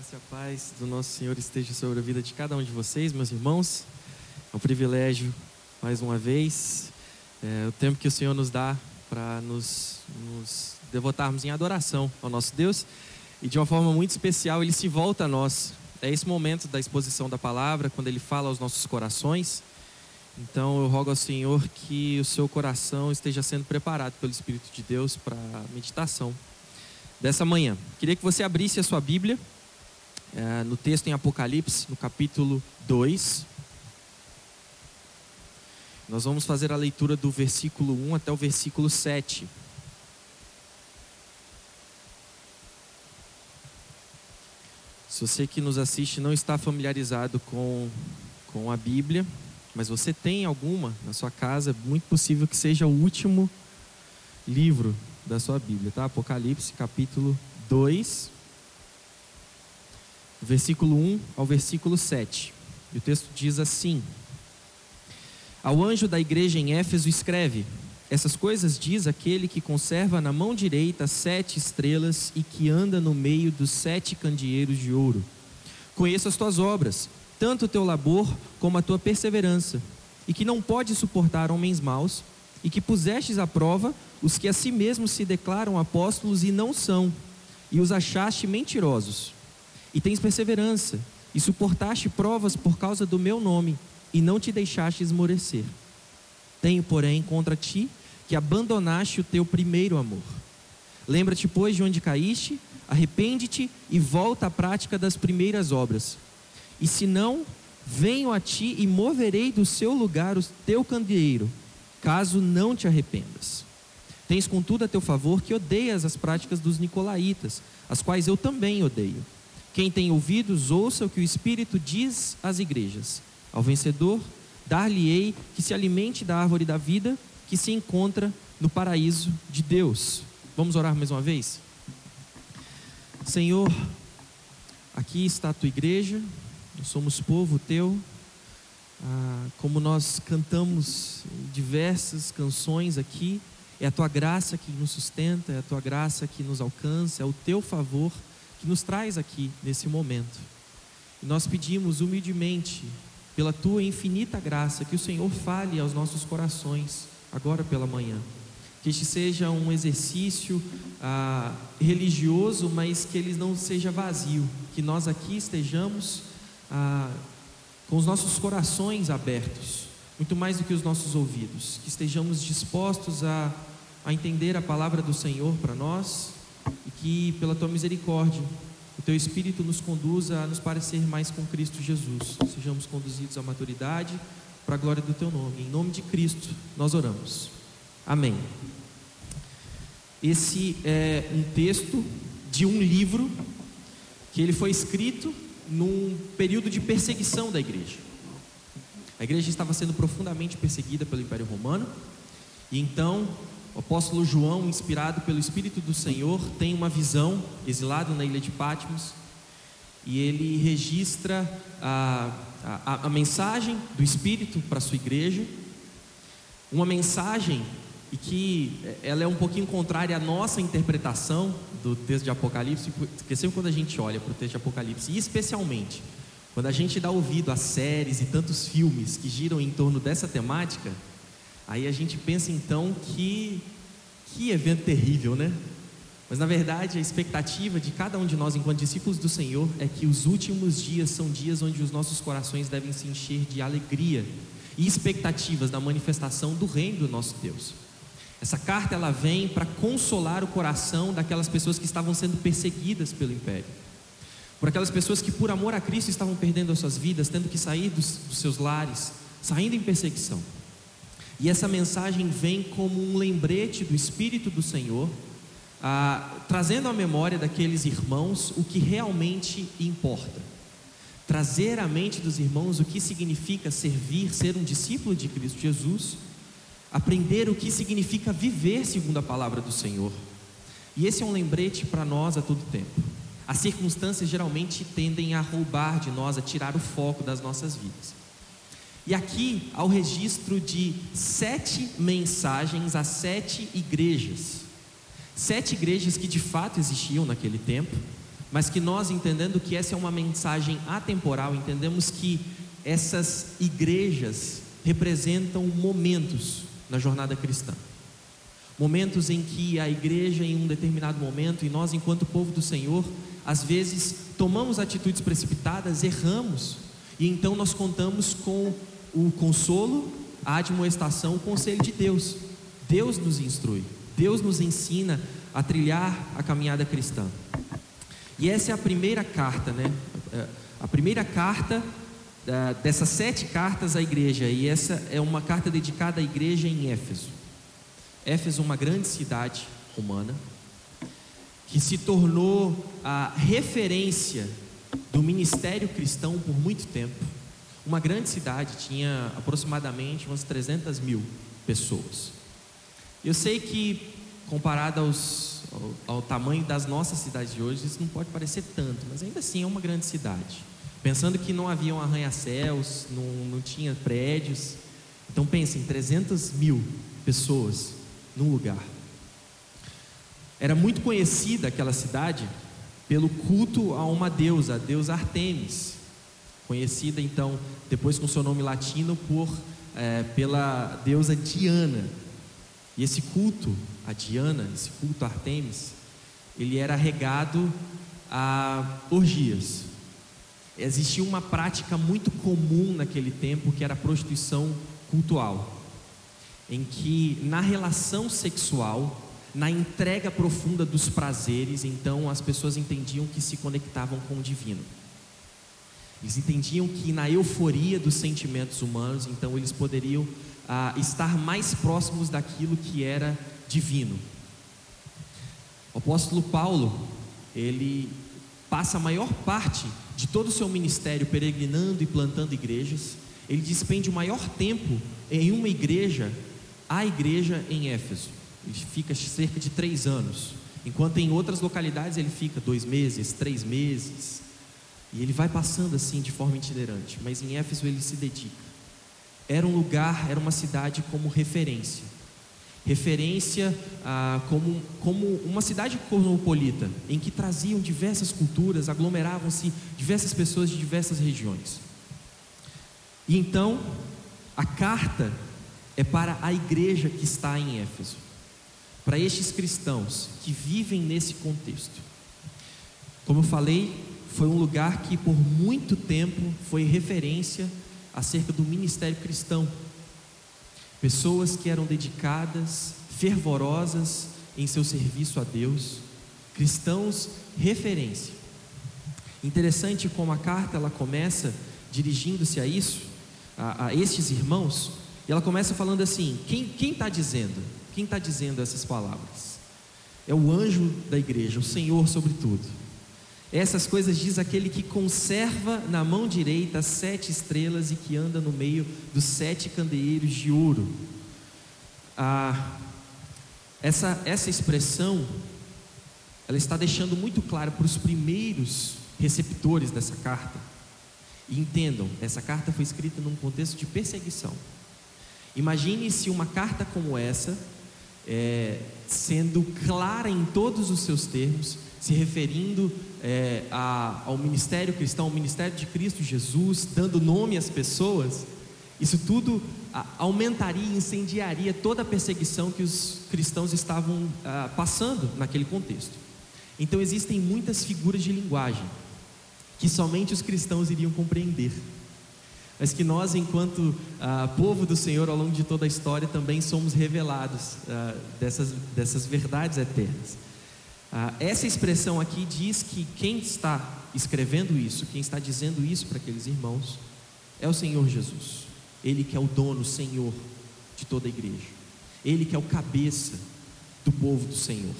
graça e a paz do nosso Senhor esteja sobre a vida de cada um de vocês, meus irmãos. É um privilégio, mais uma vez, é, o tempo que o Senhor nos dá para nos, nos devotarmos em adoração ao nosso Deus. E de uma forma muito especial, Ele se volta a nós. É esse momento da exposição da palavra, quando Ele fala aos nossos corações. Então eu rogo ao Senhor que o seu coração esteja sendo preparado pelo Espírito de Deus para a meditação dessa manhã. Queria que você abrisse a sua Bíblia é, no texto em Apocalipse, no capítulo 2. Nós vamos fazer a leitura do versículo 1 até o versículo 7. Se você que nos assiste não está familiarizado com, com a Bíblia, mas você tem alguma na sua casa, é muito possível que seja o último livro da sua Bíblia, tá? Apocalipse, capítulo 2, versículo 1 ao versículo 7. E o texto diz assim: Ao anjo da igreja em Éfeso escreve: Essas coisas diz aquele que conserva na mão direita sete estrelas e que anda no meio dos sete candeeiros de ouro. Conheço as tuas obras, tanto o teu labor como a tua perseverança, e que não pode suportar homens maus, e que pusestes à prova os que a si mesmos se declaram apóstolos e não são, e os achaste mentirosos. E tens perseverança, e suportaste provas por causa do meu nome, e não te deixaste esmorecer. Tenho, porém, contra ti que abandonaste o teu primeiro amor. Lembra-te, pois, de onde caíste, arrepende-te e volta à prática das primeiras obras. E se não, venho a ti e moverei do seu lugar o teu candeeiro, caso não te arrependas. Tens, contudo, a teu favor que odeias as práticas dos nicolaítas, as quais eu também odeio. Quem tem ouvidos, ouça o que o Espírito diz às igrejas. Ao vencedor, dar-lhe-ei que se alimente da árvore da vida que se encontra no paraíso de Deus. Vamos orar mais uma vez? Senhor, aqui está a tua igreja, nós somos povo teu. Ah, como nós cantamos diversas canções aqui, é a tua graça que nos sustenta, é a tua graça que nos alcança, é o teu favor que nos traz aqui nesse momento. E nós pedimos humildemente, pela tua infinita graça, que o Senhor fale aos nossos corações, agora pela manhã. Que este seja um exercício ah, religioso, mas que ele não seja vazio. Que nós aqui estejamos ah, com os nossos corações abertos, muito mais do que os nossos ouvidos. Que estejamos dispostos a a entender a palavra do Senhor para nós e que, pela tua misericórdia, o teu Espírito nos conduza a nos parecer mais com Cristo Jesus. Sejamos conduzidos à maturidade para a glória do teu nome. Em nome de Cristo, nós oramos. Amém. Esse é um texto de um livro que ele foi escrito num período de perseguição da igreja. A igreja estava sendo profundamente perseguida pelo Império Romano, e então o apóstolo João, inspirado pelo Espírito do Senhor, tem uma visão, exilado na ilha de Patmos, e ele registra a, a, a mensagem do Espírito para a sua igreja, uma mensagem e que ela é um pouquinho contrária à nossa interpretação do texto de Apocalipse, porque sempre quando a gente olha para o texto de Apocalipse, e especialmente quando a gente dá ouvido a séries e tantos filmes que giram em torno dessa temática, Aí a gente pensa então que que evento terrível, né? Mas na verdade a expectativa de cada um de nós enquanto discípulos do Senhor é que os últimos dias são dias onde os nossos corações devem se encher de alegria e expectativas da manifestação do reino do nosso Deus. Essa carta ela vem para consolar o coração daquelas pessoas que estavam sendo perseguidas pelo império. Por aquelas pessoas que por amor a Cristo estavam perdendo as suas vidas, tendo que sair dos, dos seus lares, saindo em perseguição. E essa mensagem vem como um lembrete do Espírito do Senhor, ah, trazendo à memória daqueles irmãos o que realmente importa. Trazer à mente dos irmãos o que significa servir, ser um discípulo de Cristo Jesus, aprender o que significa viver segundo a palavra do Senhor. E esse é um lembrete para nós a todo tempo. As circunstâncias geralmente tendem a roubar de nós, a tirar o foco das nossas vidas. E aqui há o registro de sete mensagens a sete igrejas. Sete igrejas que de fato existiam naquele tempo, mas que nós, entendendo que essa é uma mensagem atemporal, entendemos que essas igrejas representam momentos na jornada cristã. Momentos em que a igreja, em um determinado momento, e nós, enquanto povo do Senhor, às vezes tomamos atitudes precipitadas, erramos, e então nós contamos com o consolo, a admoestação, o conselho de Deus. Deus nos instrui, Deus nos ensina a trilhar a caminhada cristã. E essa é a primeira carta, né? É, a primeira carta dessas sete cartas à igreja, e essa é uma carta dedicada à igreja em Éfeso. Éfeso, uma grande cidade romana, que se tornou a referência do ministério cristão por muito tempo. Uma grande cidade, tinha aproximadamente umas 300 mil pessoas. Eu sei que, comparado aos, ao, ao tamanho das nossas cidades de hoje, isso não pode parecer tanto, mas ainda assim é uma grande cidade. Pensando que não haviam arranha-céus, não, não tinha prédios. Então pensem, 300 mil pessoas num lugar. Era muito conhecida aquela cidade pelo culto a uma deusa, a deusa Artemis, conhecida então depois com seu nome latino por é, pela deusa Diana. E esse culto a Diana, esse culto a Artemis, ele era regado a orgias. Existia uma prática muito comum naquele tempo que era a prostituição cultual, em que na relação sexual na entrega profunda dos prazeres, então as pessoas entendiam que se conectavam com o divino. Eles entendiam que na euforia dos sentimentos humanos, então eles poderiam ah, estar mais próximos daquilo que era divino. O apóstolo Paulo, ele passa a maior parte de todo o seu ministério peregrinando e plantando igrejas. Ele despende o maior tempo em uma igreja, a igreja em Éfeso. Ele fica cerca de três anos, enquanto em outras localidades ele fica dois meses, três meses, e ele vai passando assim de forma itinerante. Mas em Éfeso ele se dedica. Era um lugar, era uma cidade como referência, referência ah, como, como uma cidade cosmopolita, em que traziam diversas culturas, aglomeravam-se diversas pessoas de diversas regiões. E então, a carta é para a igreja que está em Éfeso para estes cristãos que vivem nesse contexto. Como eu falei, foi um lugar que por muito tempo foi referência acerca do ministério cristão. Pessoas que eram dedicadas, fervorosas em seu serviço a Deus, cristãos referência. Interessante como a carta ela começa dirigindo-se a isso, a, a estes irmãos, e ela começa falando assim: quem está dizendo? Quem está dizendo essas palavras? É o anjo da igreja, o Senhor sobre tudo. Essas coisas diz aquele que conserva na mão direita sete estrelas e que anda no meio dos sete candeeiros de ouro. Ah, essa, essa expressão, ela está deixando muito claro para os primeiros receptores dessa carta. E entendam, essa carta foi escrita num contexto de perseguição. Imagine se uma carta como essa é, sendo clara em todos os seus termos, se referindo é, a, ao ministério cristão, ao ministério de Cristo Jesus, dando nome às pessoas, isso tudo a, aumentaria e incendiaria toda a perseguição que os cristãos estavam a, passando naquele contexto. Então existem muitas figuras de linguagem que somente os cristãos iriam compreender mas que nós, enquanto ah, povo do Senhor, ao longo de toda a história, também somos revelados ah, dessas, dessas verdades eternas. Ah, essa expressão aqui diz que quem está escrevendo isso, quem está dizendo isso para aqueles irmãos, é o Senhor Jesus. Ele que é o dono, Senhor de toda a igreja. Ele que é o cabeça do povo do Senhor.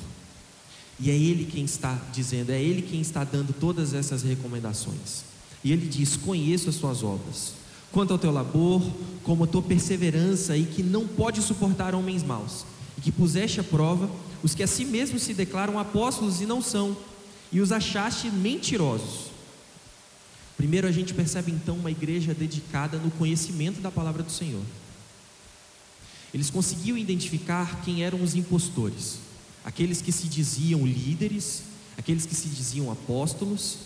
E é Ele quem está dizendo, é Ele quem está dando todas essas recomendações. E Ele diz: Conheço as suas obras quanto ao teu labor, como a tua perseverança, e que não pode suportar homens maus, e que puseste à prova os que a si mesmos se declaram apóstolos e não são, e os achaste mentirosos. Primeiro a gente percebe então uma igreja dedicada no conhecimento da palavra do Senhor. Eles conseguiam identificar quem eram os impostores, aqueles que se diziam líderes aqueles que se diziam apóstolos,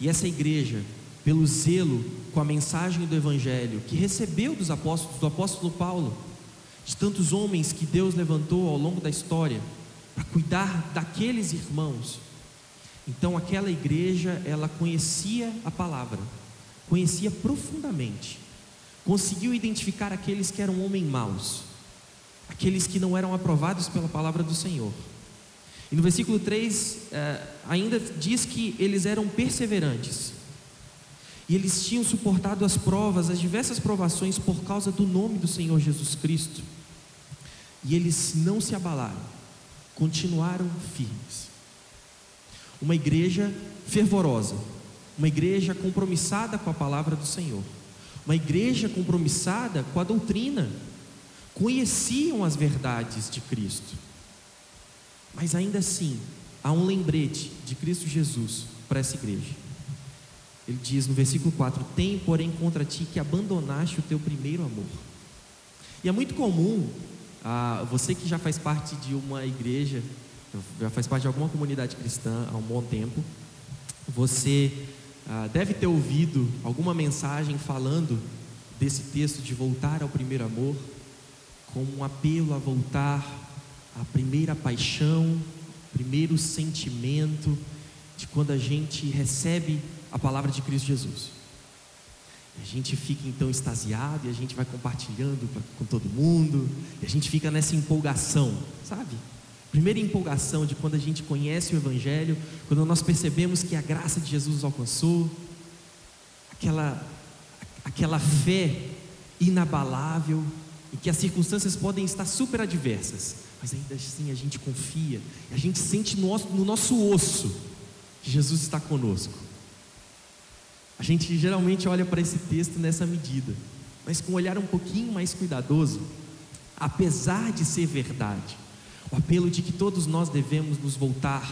e essa igreja, pelo zelo com a mensagem do Evangelho, que recebeu dos apóstolos, do apóstolo Paulo, de tantos homens que Deus levantou ao longo da história, para cuidar daqueles irmãos. Então aquela igreja, ela conhecia a palavra, conhecia profundamente, conseguiu identificar aqueles que eram homens maus, aqueles que não eram aprovados pela palavra do Senhor. E no versículo 3 eh, ainda diz que eles eram perseverantes. E eles tinham suportado as provas, as diversas provações por causa do nome do Senhor Jesus Cristo. E eles não se abalaram, continuaram firmes. Uma igreja fervorosa, uma igreja compromissada com a palavra do Senhor, uma igreja compromissada com a doutrina, conheciam as verdades de Cristo mas ainda assim, há um lembrete de Cristo Jesus para essa igreja. Ele diz no versículo 4: Tem, porém, contra ti que abandonaste o teu primeiro amor. E é muito comum, ah, você que já faz parte de uma igreja, já faz parte de alguma comunidade cristã há um bom tempo, você ah, deve ter ouvido alguma mensagem falando desse texto de voltar ao primeiro amor, como um apelo a voltar a primeira paixão, primeiro sentimento de quando a gente recebe a palavra de Cristo Jesus. a gente fica então extasiado e a gente vai compartilhando com todo mundo, e a gente fica nessa empolgação, sabe? Primeira empolgação de quando a gente conhece o Evangelho, quando nós percebemos que a graça de Jesus nos alcançou, aquela, aquela fé inabalável, e que as circunstâncias podem estar super adversas, mas ainda assim a gente confia, a gente sente no no nosso osso que Jesus está conosco. A gente geralmente olha para esse texto nessa medida, mas com um olhar um pouquinho mais cuidadoso, apesar de ser verdade, o apelo de que todos nós devemos nos voltar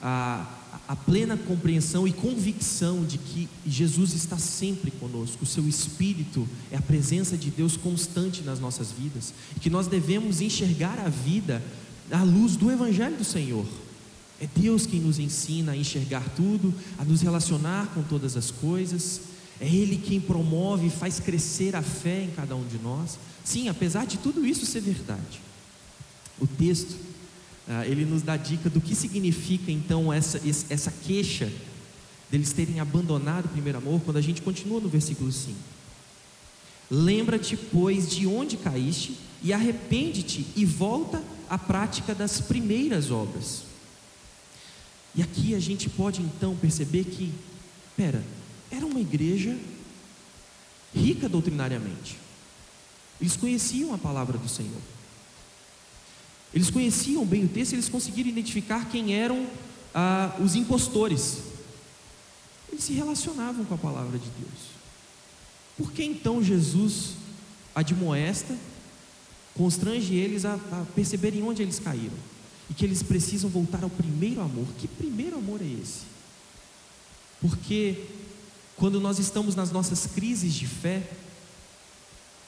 a plena compreensão e convicção de que Jesus está sempre conosco, o seu Espírito é a presença de Deus constante nas nossas vidas, e que nós devemos enxergar a vida à luz do Evangelho do Senhor. É Deus quem nos ensina a enxergar tudo, a nos relacionar com todas as coisas, é Ele quem promove e faz crescer a fé em cada um de nós. Sim, apesar de tudo isso ser verdade, o texto ah, ele nos dá dica do que significa então essa, essa queixa deles terem abandonado o primeiro amor, quando a gente continua no versículo 5. Lembra-te, pois, de onde caíste, e arrepende-te e volta à prática das primeiras obras. E aqui a gente pode então perceber que, pera, era uma igreja rica doutrinariamente. Eles conheciam a palavra do Senhor. Eles conheciam bem o texto, eles conseguiram identificar quem eram ah, os impostores. Eles se relacionavam com a palavra de Deus. Por que então Jesus admoesta, constrange eles a, a perceberem onde eles caíram? E que eles precisam voltar ao primeiro amor. Que primeiro amor é esse? Porque quando nós estamos nas nossas crises de fé,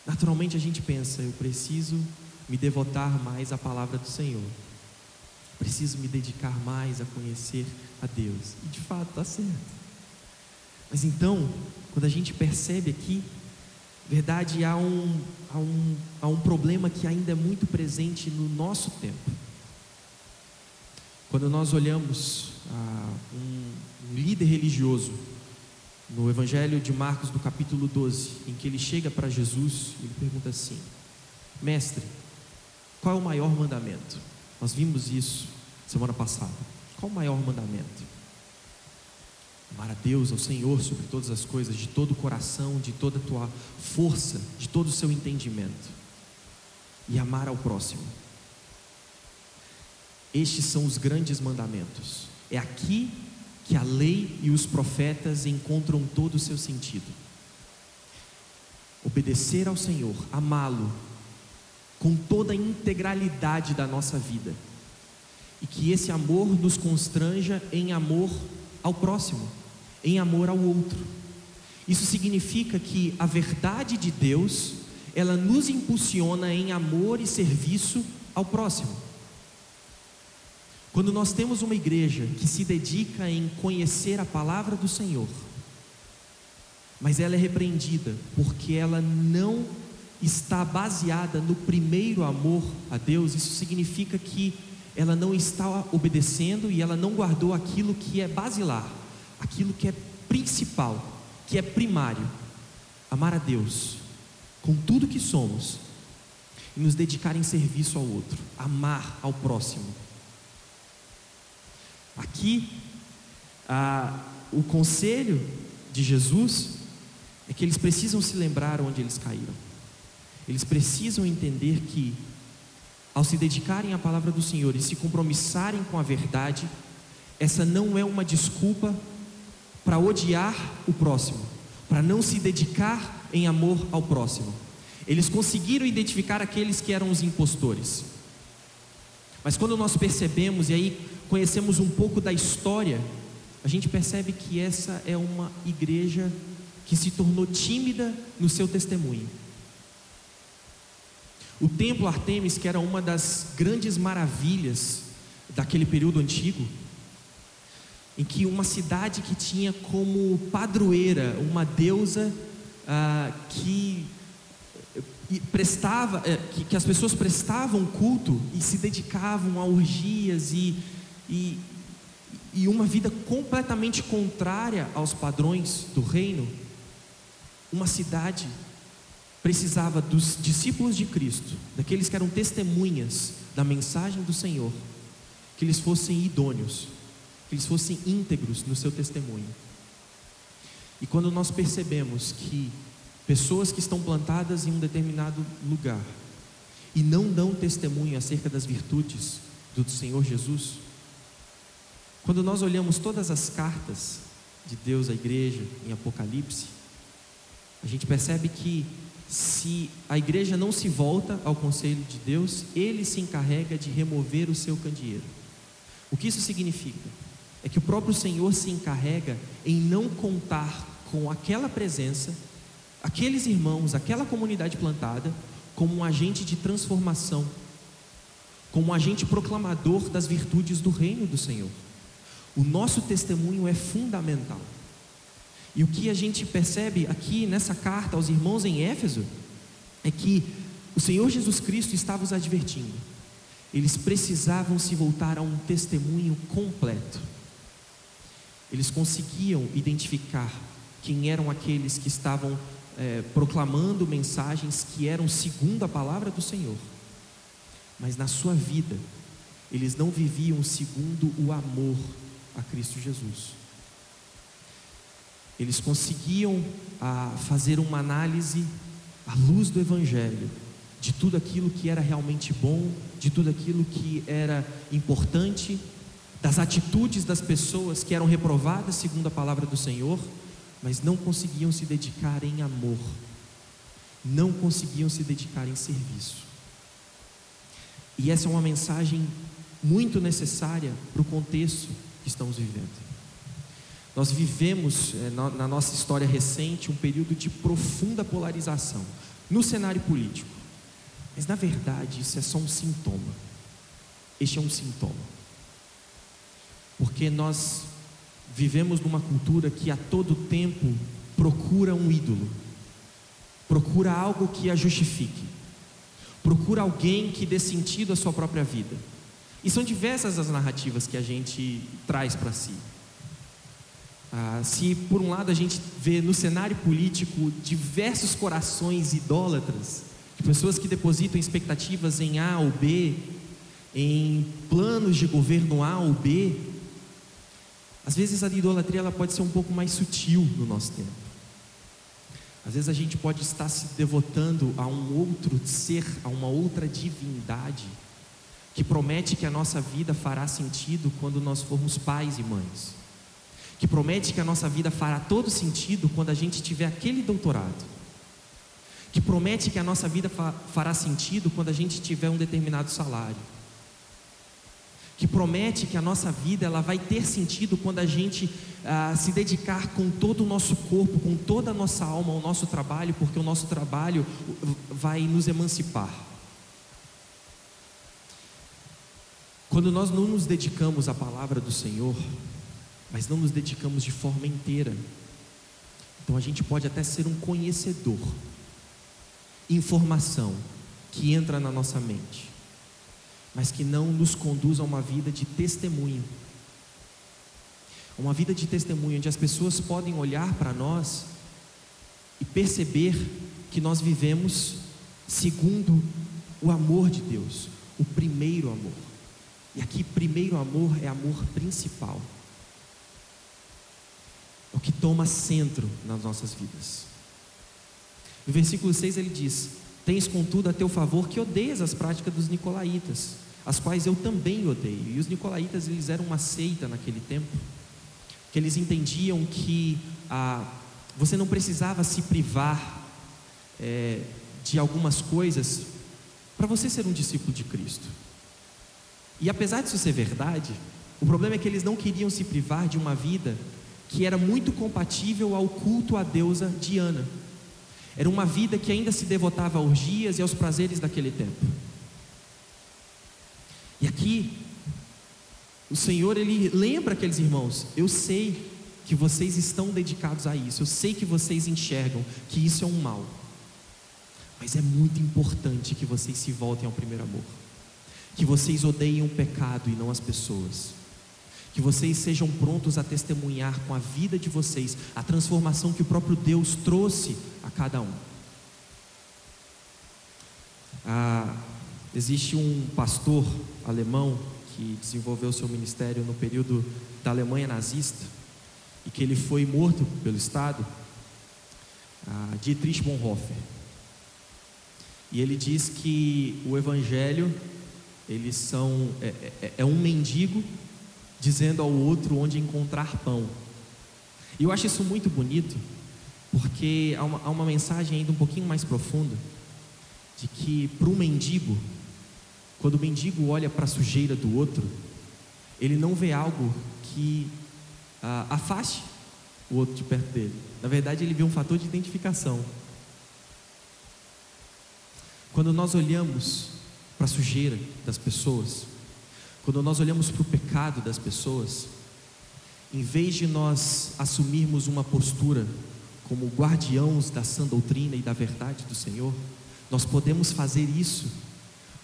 naturalmente a gente pensa, eu preciso me devotar mais à palavra do Senhor. Preciso me dedicar mais a conhecer a Deus. E de fato está certo. Mas então, quando a gente percebe aqui, verdade, há um, há, um, há um problema que ainda é muito presente no nosso tempo. Quando nós olhamos ah, um, líder religioso, no Evangelho de Marcos, do capítulo 12, em que ele chega para Jesus e ele pergunta assim: Mestre, qual é o maior mandamento? Nós vimos isso semana passada. Qual o maior mandamento? Amar a Deus, ao Senhor, sobre todas as coisas, de todo o coração, de toda a tua força, de todo o seu entendimento. E amar ao próximo. Estes são os grandes mandamentos. É aqui que a lei e os profetas encontram todo o seu sentido. Obedecer ao Senhor, amá-lo, com toda a integralidade da nossa vida. E que esse amor nos constranja em amor ao próximo, em amor ao outro. Isso significa que a verdade de Deus, ela nos impulsiona em amor e serviço ao próximo. Quando nós temos uma igreja que se dedica em conhecer a palavra do Senhor, mas ela é repreendida porque ela não está baseada no primeiro amor a Deus, isso significa que ela não está obedecendo e ela não guardou aquilo que é basilar, aquilo que é principal, que é primário: amar a Deus com tudo que somos e nos dedicar em serviço ao outro, amar ao próximo. Aqui, o conselho de Jesus é que eles precisam se lembrar onde eles caíram. Eles precisam entender que, ao se dedicarem à palavra do Senhor e se compromissarem com a verdade, essa não é uma desculpa para odiar o próximo, para não se dedicar em amor ao próximo. Eles conseguiram identificar aqueles que eram os impostores. Mas quando nós percebemos, e aí conhecemos um pouco da história, a gente percebe que essa é uma igreja que se tornou tímida no seu testemunho. O templo Artemis, que era uma das grandes maravilhas daquele período antigo, em que uma cidade que tinha como padroeira uma deusa ah, que prestava, eh, que, que, as pessoas prestavam culto e se dedicavam a orgias e, e, e uma vida completamente contrária aos padrões do reino, uma cidade precisava dos discípulos de Cristo, daqueles que eram testemunhas da mensagem do Senhor, que eles fossem idôneos, que eles fossem íntegros no seu testemunho. E quando nós percebemos que pessoas que estão plantadas em um determinado lugar e não dão testemunho acerca das virtudes do Senhor Jesus, quando nós olhamos todas as cartas de Deus à igreja em Apocalipse, a gente percebe que se a igreja não se volta ao conselho de Deus, ele se encarrega de remover o seu candeeiro. O que isso significa? É que o próprio Senhor se encarrega em não contar com aquela presença, aqueles irmãos, aquela comunidade plantada, como um agente de transformação, como um agente proclamador das virtudes do reino do Senhor. O nosso testemunho é fundamental. E o que a gente percebe aqui nessa carta aos irmãos em Éfeso é que o Senhor Jesus Cristo estava os advertindo. Eles precisavam se voltar a um testemunho completo. Eles conseguiam identificar quem eram aqueles que estavam é, proclamando mensagens que eram segundo a palavra do Senhor, mas na sua vida, eles não viviam segundo o amor a Cristo Jesus. Eles conseguiam ah, fazer uma análise à luz do Evangelho, de tudo aquilo que era realmente bom, de tudo aquilo que era importante, das atitudes das pessoas que eram reprovadas segundo a palavra do Senhor, mas não conseguiam se dedicar em amor, não conseguiam se dedicar em serviço. E essa é uma mensagem muito necessária para o contexto que estamos vivendo. Nós vivemos na, na nossa história recente um período de profunda polarização no cenário político. Mas na verdade isso é só um sintoma. Este é um sintoma. Porque nós vivemos numa cultura que a todo tempo procura um ídolo, procura algo que a justifique, procura alguém que dê sentido à sua própria vida. E são diversas as narrativas que a gente traz para si. Ah, se por um lado a gente vê no cenário político diversos corações idólatras, de pessoas que depositam expectativas em A ou B, em planos de governo A ou B, às vezes a idolatria ela pode ser um pouco mais sutil no nosso tempo. Às vezes a gente pode estar se devotando a um outro ser, a uma outra divindade que promete que a nossa vida fará sentido quando nós formos pais e mães, que promete que a nossa vida fará todo sentido quando a gente tiver aquele doutorado, que promete que a nossa vida fará sentido quando a gente tiver um determinado salário, que promete que a nossa vida ela vai ter sentido quando a gente ah, se dedicar com todo o nosso corpo, com toda a nossa alma ao nosso trabalho, porque o nosso trabalho vai nos emancipar. Quando nós não nos dedicamos à palavra do Senhor, mas não nos dedicamos de forma inteira, então a gente pode até ser um conhecedor, informação que entra na nossa mente, mas que não nos conduz a uma vida de testemunho. Uma vida de testemunho onde as pessoas podem olhar para nós e perceber que nós vivemos segundo o amor de Deus, o primeiro amor. E aqui, primeiro amor é amor principal. É o que toma centro nas nossas vidas. No versículo 6 ele diz: Tens contudo a teu favor que odeias as práticas dos nicolaítas, as quais eu também odeio. E os nicolaítas eles eram uma seita naquele tempo, que eles entendiam que ah, você não precisava se privar é, de algumas coisas para você ser um discípulo de Cristo. E apesar disso ser verdade, o problema é que eles não queriam se privar de uma vida que era muito compatível ao culto à deusa Diana. Era uma vida que ainda se devotava a orgias e aos prazeres daquele tempo. E aqui, o Senhor, Ele lembra aqueles irmãos: eu sei que vocês estão dedicados a isso, eu sei que vocês enxergam que isso é um mal, mas é muito importante que vocês se voltem ao primeiro amor, que vocês odeiem o pecado e não as pessoas, que vocês sejam prontos a testemunhar com a vida de vocês a transformação que o próprio Deus trouxe a cada um. Ah, existe um pastor alemão que desenvolveu seu ministério no período da Alemanha nazista e que ele foi morto pelo Estado, ah, Dietrich Bonhoeffer. E ele diz que o Evangelho eles são é, é, é um mendigo dizendo ao outro onde encontrar pão. E eu acho isso muito bonito, porque há uma, há uma mensagem ainda um pouquinho mais profunda de que para um mendigo, quando o mendigo olha para a sujeira do outro, ele não vê algo que ah, afaste o outro de perto dele. Na verdade, ele vê um fator de identificação. Quando nós olhamos para a sujeira das pessoas, quando nós olhamos para o pecado das pessoas, em vez de nós assumirmos uma postura como guardiãos da sã doutrina e da verdade do Senhor, nós podemos fazer isso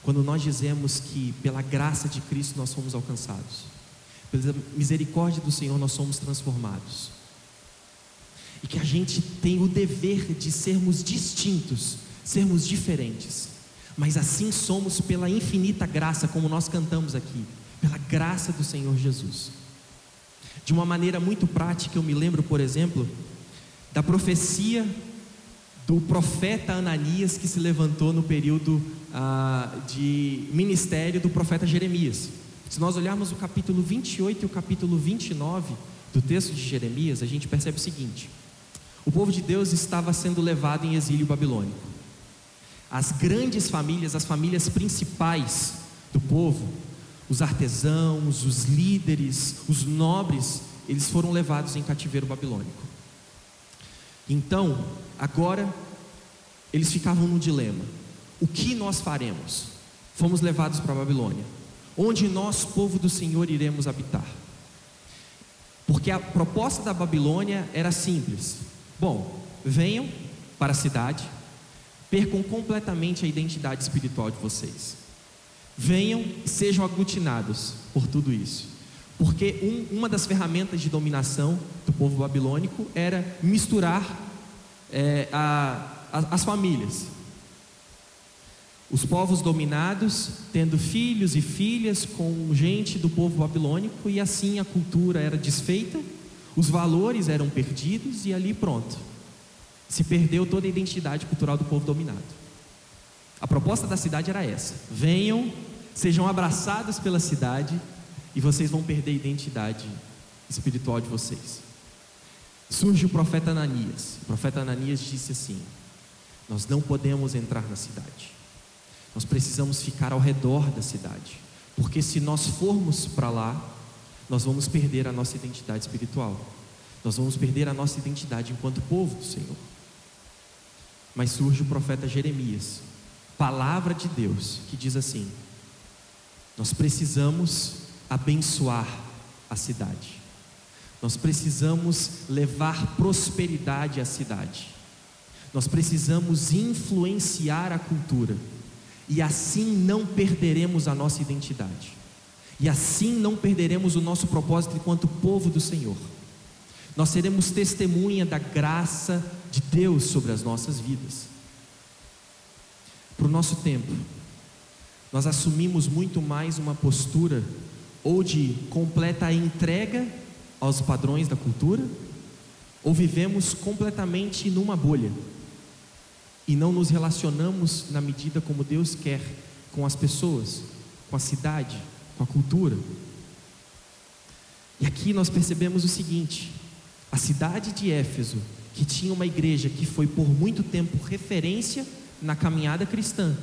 quando nós dizemos que pela graça de Cristo nós somos alcançados. Pela misericórdia do Senhor nós somos transformados. E que a gente tem o dever de sermos distintos, sermos diferentes. Mas assim somos pela infinita graça, como nós cantamos aqui, pela graça do Senhor Jesus. De uma maneira muito prática, eu me lembro, por exemplo, da profecia do profeta Ananias que se levantou no período ah, de ministério do profeta Jeremias. Se nós olharmos o capítulo 28 e o capítulo 29 do texto de Jeremias, a gente percebe o seguinte: o povo de Deus estava sendo levado em exílio babilônico. As grandes famílias, as famílias principais do povo, os artesãos, os líderes, os nobres, eles foram levados em cativeiro babilônico. Então, agora, eles ficavam no dilema: o que nós faremos? Fomos levados para a Babilônia onde nós, povo do Senhor, iremos habitar. Porque a proposta da Babilônia era simples: bom, venham para a cidade, percam completamente a identidade espiritual de vocês. Venham sejam aglutinados por tudo isso. Porque um, uma das ferramentas de dominação do povo babilônico era misturar é, a, a, as famílias. Os povos dominados tendo filhos e filhas com gente do povo babilônico, e assim a cultura era desfeita, os valores eram perdidos, e ali pronto. Se perdeu toda a identidade cultural do povo dominado. A proposta da cidade era essa: venham, sejam abraçados pela cidade, e vocês vão perder a identidade espiritual de vocês. Surge o profeta Ananias. O profeta Ananias disse assim: Nós não podemos entrar na cidade nós precisamos ficar ao redor da cidade, porque se nós formos para lá, nós vamos perder a nossa identidade espiritual, nós vamos perder a nossa identidade enquanto povo do Senhor. Mas surge o profeta Jeremias, palavra de Deus, que diz assim: Nós precisamos abençoar a cidade. Nós precisamos levar prosperidade à cidade. Nós precisamos influenciar a cultura. E assim não perderemos a nossa identidade. E assim não perderemos o nosso propósito enquanto povo do Senhor. Nós seremos testemunha da graça de Deus sobre as nossas vidas. Para o nosso tempo, nós assumimos muito mais uma postura ou de completa entrega aos padrões da cultura, ou vivemos completamente numa bolha e não nos relacionamos na medida como Deus quer com as pessoas, com a cidade, com a cultura. E aqui nós percebemos o seguinte: a cidade de Éfeso, que tinha uma igreja que foi por muito tempo referência na caminhada cristã,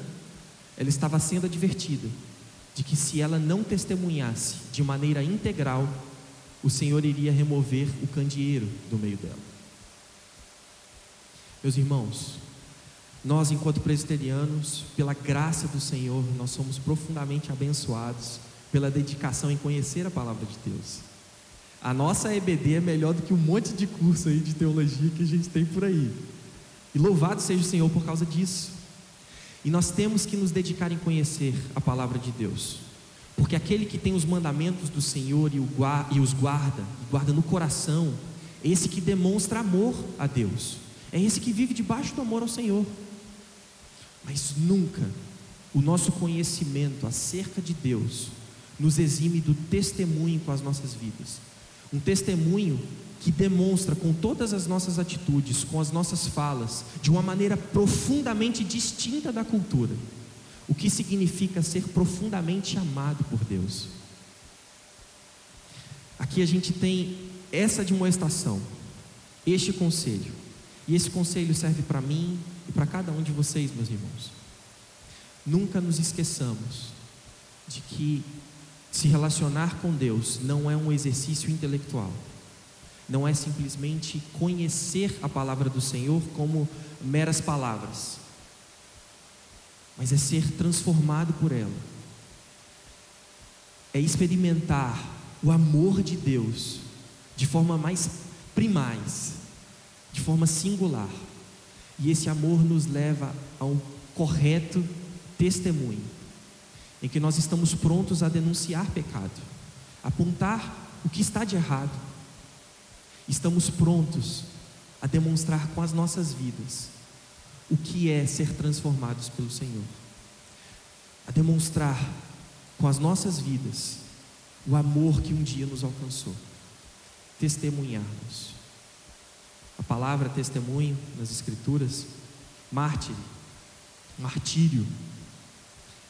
ela estava sendo advertida de que se ela não testemunhasse de maneira integral, o Senhor iria remover o candeeiro do meio dela. Meus irmãos, nós, enquanto presbiterianos, pela graça do Senhor, nós somos profundamente abençoados pela dedicação em conhecer a palavra de Deus. A nossa EBD é melhor do que um monte de curso aí de teologia que a gente tem por aí. E louvado seja o Senhor por causa disso. E nós temos que nos dedicar em conhecer a palavra de Deus. Porque aquele que tem os mandamentos do Senhor e, os guarda, guarda no coração, é esse que demonstra amor a Deus. É esse que vive debaixo do amor ao Senhor. Mas nunca o nosso conhecimento acerca de Deus nos exime do testemunho com as nossas vidas. Um testemunho que demonstra com todas as nossas atitudes, com as nossas falas, de uma maneira profundamente distinta da cultura, o que significa ser profundamente amado por Deus. Aqui a gente tem essa demonstração, este conselho, e esse conselho serve para mim e para cada um de vocês, meus irmãos. Nunca nos esqueçamos de que se relacionar com Deus não é um exercício intelectual, não é simplesmente conhecer a palavra do Senhor como meras palavras, mas é ser transformado por ela, é experimentar o amor de Deus de forma mais primais, de forma singular, e esse amor nos leva ao correto testemunho em que nós estamos prontos a denunciar pecado, apontar o que está de errado. Estamos prontos a demonstrar com as nossas vidas o que é ser transformados pelo Senhor, a demonstrar com as nossas vidas o amor que um dia nos alcançou, testemunharmos. A palavra testemunho nas Escrituras, mártir, martírio,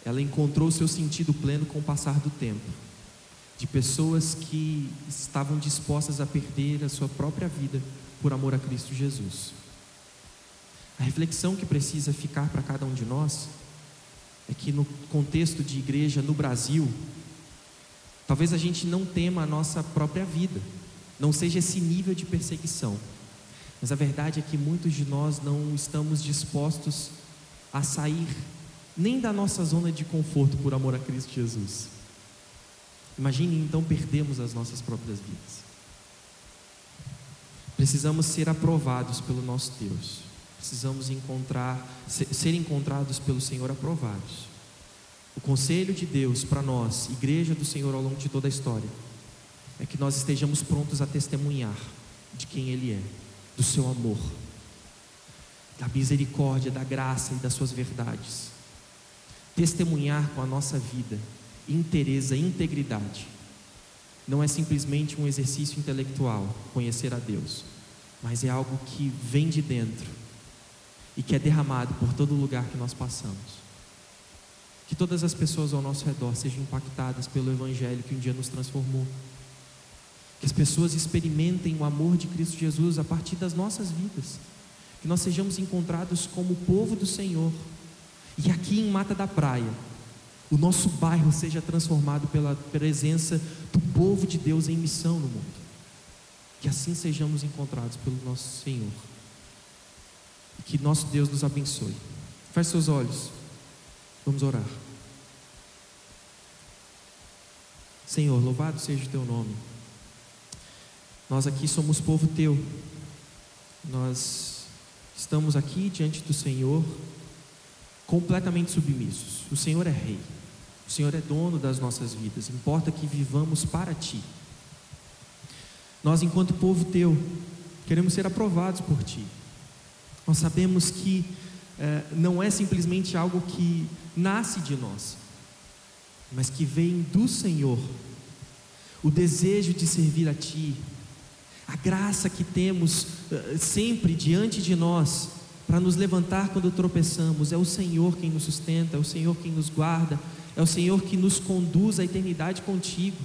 ela encontrou seu sentido pleno com o passar do tempo, de pessoas que estavam dispostas a perder a sua própria vida por amor a Cristo Jesus. A reflexão que precisa ficar para cada um de nós é que no contexto de igreja no Brasil, talvez a gente não tema a nossa própria vida, não seja esse nível de perseguição. Mas a verdade é que muitos de nós não estamos dispostos a sair nem da nossa zona de conforto por amor a Cristo Jesus. Imagine então perdemos as nossas próprias vidas. Precisamos ser aprovados pelo nosso Deus. Precisamos encontrar, ser encontrados pelo Senhor aprovados. O conselho de Deus para nós, igreja do Senhor ao longo de toda a história, é que nós estejamos prontos a testemunhar de quem Ele é, do seu amor, da misericórdia, da graça e das suas verdades testemunhar com a nossa vida interesa, integridade. Não é simplesmente um exercício intelectual, conhecer a Deus, mas é algo que vem de dentro e que é derramado por todo lugar que nós passamos. Que todas as pessoas ao nosso redor sejam impactadas pelo Evangelho que um dia nos transformou. Que as pessoas experimentem o amor de Cristo Jesus a partir das nossas vidas. Que nós sejamos encontrados como povo do Senhor e aqui em Mata da Praia, o nosso bairro seja transformado pela presença do povo de Deus em missão no mundo. Que assim sejamos encontrados pelo nosso Senhor. Que nosso Deus nos abençoe. Feche seus olhos. Vamos orar. Senhor, louvado seja o teu nome. Nós aqui somos povo teu. Nós estamos aqui diante do Senhor completamente submissos. O Senhor é rei. O Senhor é dono das nossas vidas. Importa que vivamos para ti. Nós, enquanto povo teu, queremos ser aprovados por ti. Nós sabemos que é, não é simplesmente algo que nasce de nós, mas que vem do Senhor. O desejo de servir a Ti, a graça que temos uh, sempre diante de nós para nos levantar quando tropeçamos, é o Senhor quem nos sustenta, é o Senhor quem nos guarda, é o Senhor que nos conduz à eternidade contigo,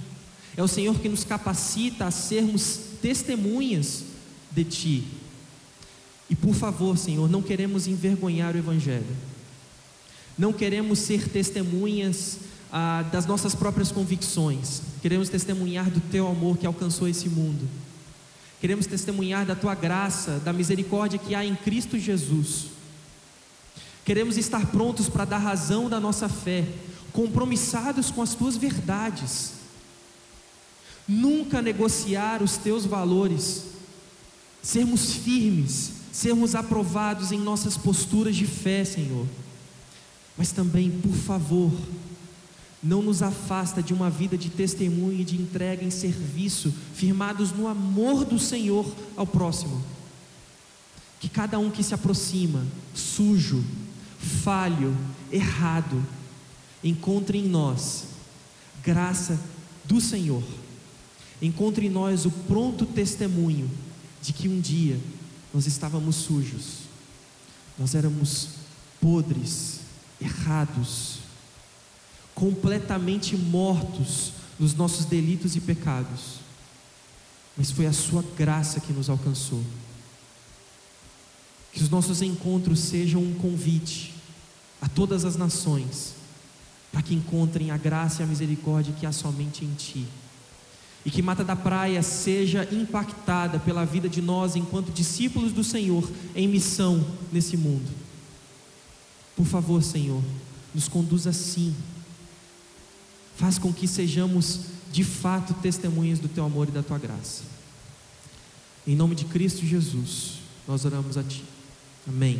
é o Senhor que nos capacita a sermos testemunhas de Ti. E por favor, Senhor, não queremos envergonhar o Evangelho, não queremos ser testemunhas ah, das nossas próprias convicções, queremos testemunhar do Teu amor que alcançou esse mundo Queremos testemunhar da tua graça, da misericórdia que há em Cristo Jesus. Queremos estar prontos para dar razão da nossa fé, compromissados com as tuas verdades. Nunca negociar os teus valores, sermos firmes, sermos aprovados em nossas posturas de fé, Senhor. Mas também, por favor, não nos afasta de uma vida de testemunho e de entrega em serviço, firmados no amor do Senhor ao próximo. Que cada um que se aproxima, sujo, falho, errado, encontre em nós graça do Senhor, encontre em nós o pronto testemunho de que um dia nós estávamos sujos, nós éramos podres, errados, completamente mortos nos nossos delitos e pecados, mas foi a Sua graça que nos alcançou. Que os nossos encontros sejam um convite a todas as nações, para que encontrem a graça e a misericórdia que há somente em Ti. E que Mata da Praia seja impactada pela vida de nós, enquanto discípulos do Senhor, em missão nesse mundo. Por favor, Senhor, nos conduza assim Faz com que sejamos de fato testemunhas do teu amor e da tua graça. Em nome de Cristo Jesus, nós oramos a ti. Amém.